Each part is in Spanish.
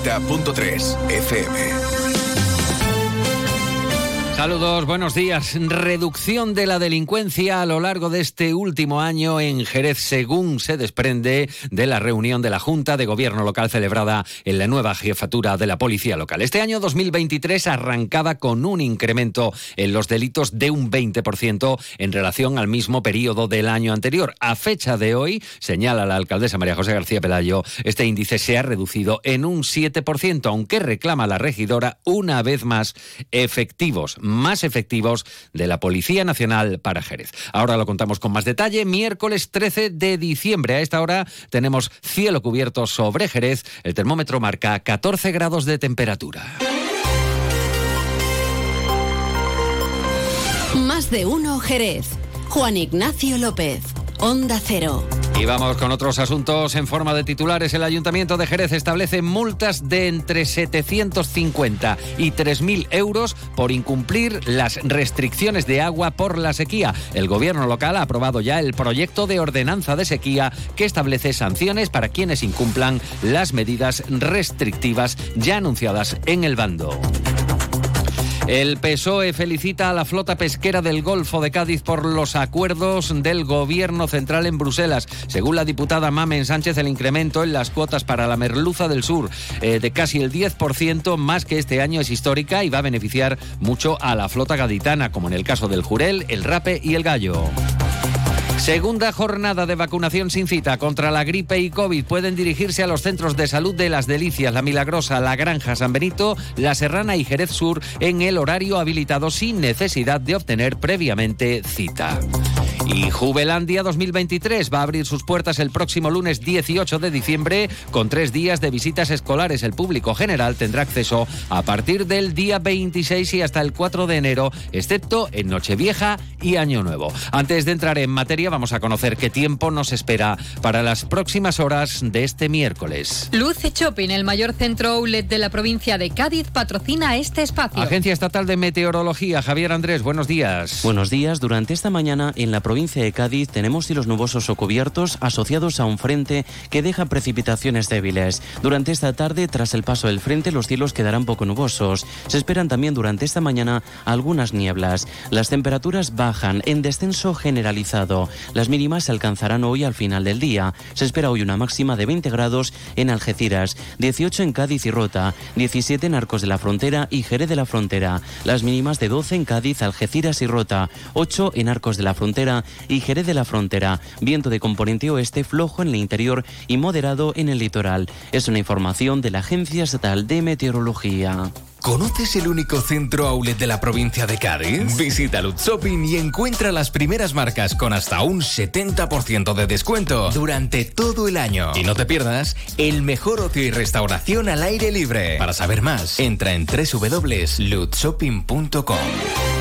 90.3 FM. Saludos, buenos días. Reducción de la delincuencia a lo largo de este último año en Jerez, según se desprende de la reunión de la Junta de Gobierno local celebrada en la nueva jefatura de la Policía local. Este año 2023 arrancaba con un incremento en los delitos de un 20% en relación al mismo periodo del año anterior. A fecha de hoy, señala la alcaldesa María José García Pelayo, este índice se ha reducido en un 7%, aunque reclama la regidora una vez más efectivos más efectivos de la Policía Nacional para Jerez. Ahora lo contamos con más detalle. Miércoles 13 de diciembre. A esta hora tenemos cielo cubierto sobre Jerez. El termómetro marca 14 grados de temperatura. Más de uno Jerez. Juan Ignacio López. Onda Cero. Y vamos con otros asuntos en forma de titulares. El Ayuntamiento de Jerez establece multas de entre 750 y 3.000 euros por incumplir las restricciones de agua por la sequía. El gobierno local ha aprobado ya el proyecto de ordenanza de sequía que establece sanciones para quienes incumplan las medidas restrictivas ya anunciadas en el bando. El PSOE felicita a la flota pesquera del Golfo de Cádiz por los acuerdos del Gobierno central en Bruselas. Según la diputada Mamen Sánchez, el incremento en las cuotas para la merluza del sur eh, de casi el 10% más que este año es histórica y va a beneficiar mucho a la flota gaditana, como en el caso del Jurel, el Rape y el Gallo. Segunda jornada de vacunación sin cita contra la gripe y COVID. Pueden dirigirse a los centros de salud de Las Delicias, La Milagrosa, La Granja, San Benito, La Serrana y Jerez Sur en el horario habilitado sin necesidad de obtener previamente cita. Y Jubelandia 2023 va a abrir sus puertas el próximo lunes 18 de diciembre con tres días de visitas escolares. El público general tendrá acceso a partir del día 26 y hasta el 4 de enero, excepto en Nochevieja y Año Nuevo. Antes de entrar en materia, vamos a conocer qué tiempo nos espera para las próximas horas de este miércoles. Luce Shopping, el mayor centro outlet de la provincia de Cádiz, patrocina este espacio. Agencia Estatal de Meteorología, Javier Andrés, buenos días. Buenos días. Durante esta mañana en la provincia de Cádiz tenemos cielos nubosos o cubiertos asociados a un frente que deja precipitaciones débiles. Durante esta tarde, tras el paso del frente, los cielos quedarán poco nubosos. Se esperan también durante esta mañana algunas nieblas. Las temperaturas bajan en descenso generalizado. Las mínimas se alcanzarán hoy al final del día. Se espera hoy una máxima de 20 grados en Algeciras, 18 en Cádiz y Rota, 17 en Arcos de la Frontera y Jerez de la Frontera. Las mínimas de 12 en Cádiz, Algeciras y Rota, 8 en Arcos de la Frontera y Jerez de la Frontera. Viento de componente oeste flojo en el interior y moderado en el litoral. Es una información de la Agencia Estatal de Meteorología. ¿Conoces el único centro outlet de la provincia de Cádiz? Visita Lutz Shopping y encuentra las primeras marcas con hasta un 70% de descuento durante todo el año. Y no te pierdas el mejor ocio y restauración al aire libre. Para saber más, entra en www.lutzshopping.com.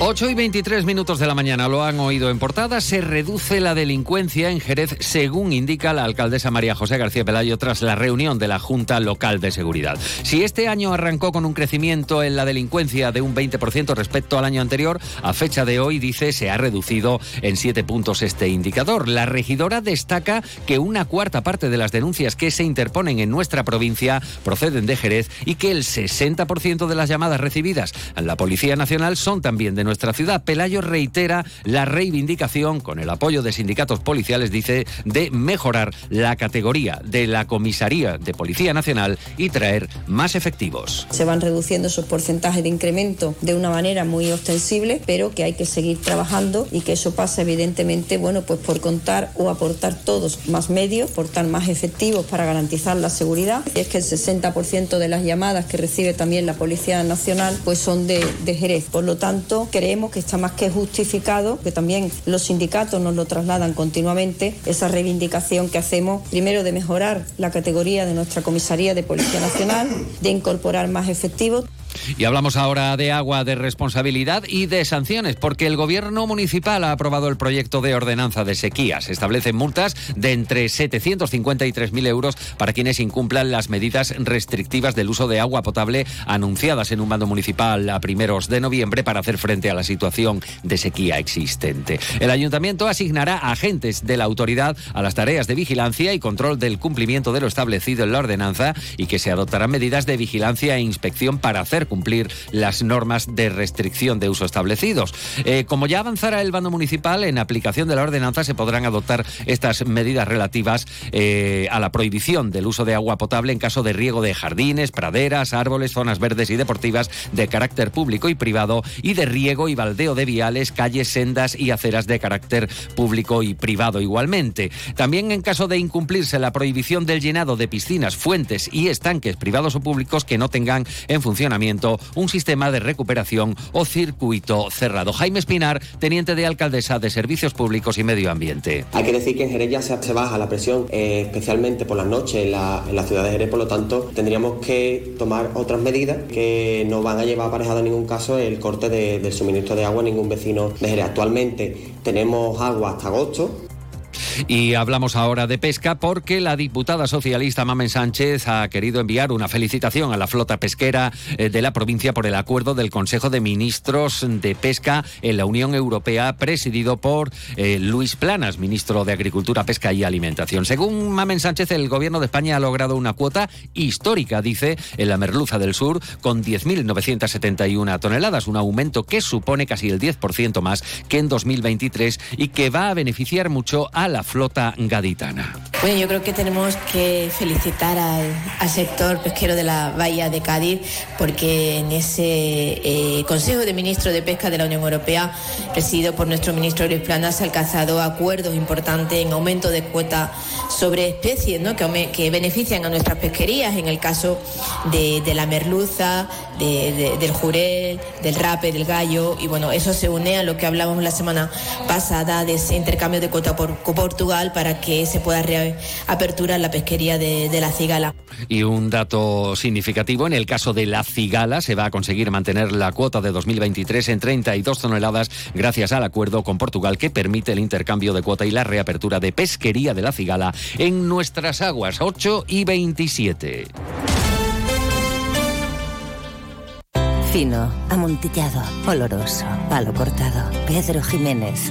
8 y 23 minutos de la mañana, lo han oído en portada, se reduce la delincuencia en Jerez, según indica la alcaldesa María José García Pelayo tras la reunión de la Junta Local de Seguridad. Si este año arrancó con un crecimiento en la delincuencia de un 20% respecto al año anterior, a fecha de hoy, dice, se ha reducido en 7 puntos este indicador. La regidora destaca que una cuarta parte de las denuncias que se interponen en nuestra provincia proceden de Jerez y que el 60% de las llamadas recibidas a la Policía Nacional son también de nuestra ciudad. Pelayo reitera la reivindicación, con el apoyo de sindicatos policiales, dice, de mejorar la categoría de la Comisaría de Policía Nacional y traer más efectivos. Se van reduciendo esos porcentajes de incremento de una manera muy ostensible, pero que hay que seguir trabajando y que eso pasa evidentemente, bueno, pues por contar o aportar todos más medios, portar más efectivos para garantizar la seguridad. Y es que el 60% de las llamadas que recibe también la Policía Nacional pues son de, de Jerez. Por lo tanto, creemos que está más que justificado, que también los sindicatos nos lo trasladan continuamente, esa reivindicación que hacemos, primero de mejorar la categoría de nuestra Comisaría de Policía Nacional, de incorporar más efectivos. Y hablamos ahora de agua, de responsabilidad y de sanciones, porque el gobierno municipal ha aprobado el proyecto de ordenanza de sequías. Establece multas de entre 750 y 3.000 euros para quienes incumplan las medidas restrictivas del uso de agua potable anunciadas en un mando municipal a primeros de noviembre para hacer frente a la situación de sequía existente. El ayuntamiento asignará agentes de la autoridad a las tareas de vigilancia y control del cumplimiento de lo establecido en la ordenanza y que se adoptarán medidas de vigilancia e inspección para hacer cumplir las normas de restricción de uso establecidos. Eh, como ya avanzará el bando municipal, en aplicación de la ordenanza se podrán adoptar estas medidas relativas eh, a la prohibición del uso de agua potable en caso de riego de jardines, praderas, árboles, zonas verdes y deportivas de carácter público y privado y de riego y baldeo de viales, calles, sendas y aceras de carácter público y privado igualmente. También en caso de incumplirse la prohibición del llenado de piscinas, fuentes y estanques privados o públicos que no tengan en funcionamiento un sistema de recuperación o circuito cerrado. Jaime Espinar, teniente de alcaldesa de Servicios Públicos y Medio Ambiente. Hay que decir que en Jerez ya se, baja la presión, eh, especialmente por las noches en la, ciudad de Jerez, por lo tanto tendríamos que tomar otras medidas que no van a llevar aparejado en ningún caso el corte del suministro de agua a ningún vecino de Jerez. Actualmente tenemos agua hasta agosto, y hablamos ahora de pesca porque la diputada socialista Mamen Sánchez ha querido enviar una felicitación a la flota pesquera eh, de la provincia por el acuerdo del Consejo de Ministros de Pesca en la Unión Europea presidido por eh, Luis Planas, ministro de Agricultura, Pesca y Alimentación. Según Mamen Sánchez, el gobierno de España ha logrado una cuota histórica, dice, en la merluza del sur con 10.971 toneladas, un aumento que supone casi el 10% más que en 2023 y que va a beneficiar mucho a la flota gaditana. Bueno, yo creo que tenemos que felicitar al, sector pesquero de la Bahía de Cádiz porque en ese eh, Consejo de Ministros de Pesca de la Unión Europea, presidido por nuestro ministro Luis Planas, ha alcanzado acuerdos importantes en aumento de cuotas sobre especies ¿no? que, benefician a nuestras pesquerías, en el caso de, la merluza, del jurel, del rape, del gallo, y bueno, eso se une a lo que hablábamos la semana pasada de ese intercambio de cuota por, por Portugal para que se pueda reaperturar la pesquería de, de la cigala. Y un dato significativo, en el caso de la cigala se va a conseguir mantener la cuota de 2023 en 32 toneladas gracias al acuerdo con Portugal que permite el intercambio de cuota y la reapertura de pesquería de la cigala en nuestras aguas 8 y 27. Fino, amontillado, oloroso, palo cortado. Pedro Jiménez.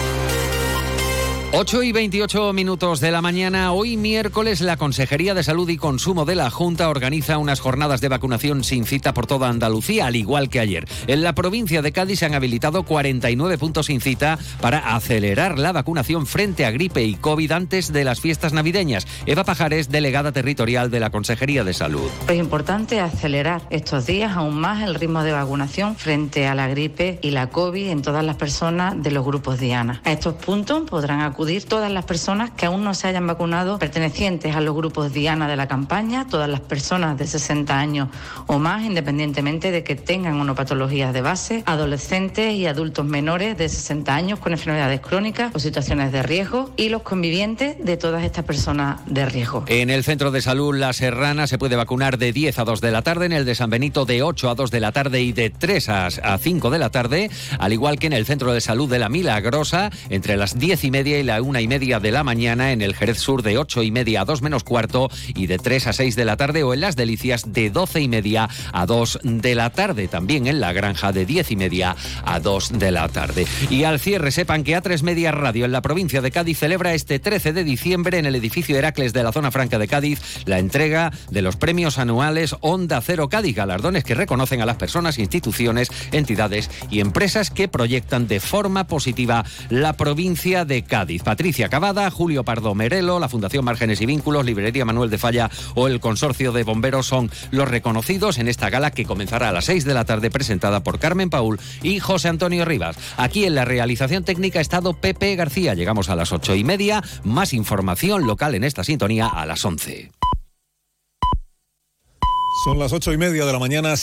8 y 28 minutos de la mañana, hoy miércoles, la Consejería de Salud y Consumo de la Junta organiza unas jornadas de vacunación sin cita por toda Andalucía, al igual que ayer. En la provincia de Cádiz se han habilitado 49 puntos sin cita para acelerar la vacunación frente a gripe y COVID antes de las fiestas navideñas. Eva Pajares, delegada territorial de la Consejería de Salud. Es importante acelerar estos días aún más el ritmo de vacunación frente a la gripe y la COVID en todas las personas de los grupos Diana. A estos puntos podrán acudir todas las personas que aún no se hayan vacunado pertenecientes a los grupos Diana de la campaña, todas las personas de 60 años o más, independientemente de que tengan una patología de base, adolescentes y adultos menores de 60 años con enfermedades crónicas o situaciones de riesgo y los convivientes de todas estas personas de riesgo. En el Centro de Salud La Serrana se puede vacunar de 10 a 2 de la tarde, en el de San Benito de 8 a 2 de la tarde y de 3 a 5 de la tarde, al igual que en el Centro de Salud de La Milagrosa entre las 10 y media y la una y media de la mañana, en el Jerez Sur de ocho y media a dos menos cuarto y de 3 a 6 de la tarde o en Las Delicias de doce y media a 2 de la tarde. También en La Granja de diez y media a 2 de la tarde. Y al cierre sepan que A3 Media Radio en la provincia de Cádiz celebra este 13 de diciembre en el edificio Heracles de la zona franca de Cádiz la entrega de los premios anuales Onda Cero Cádiz, galardones que reconocen a las personas, instituciones, entidades y empresas que proyectan de forma positiva la provincia de Cádiz. Patricia Cavada, Julio Pardo Merelo, la Fundación Márgenes y Vínculos, Librería Manuel de Falla o el Consorcio de Bomberos son los reconocidos en esta gala que comenzará a las 6 de la tarde presentada por Carmen Paul y José Antonio Rivas. Aquí en la realización técnica ha estado Pepe García. Llegamos a las ocho y media. Más información local en esta sintonía a las 11. Son las ocho y media de la mañana.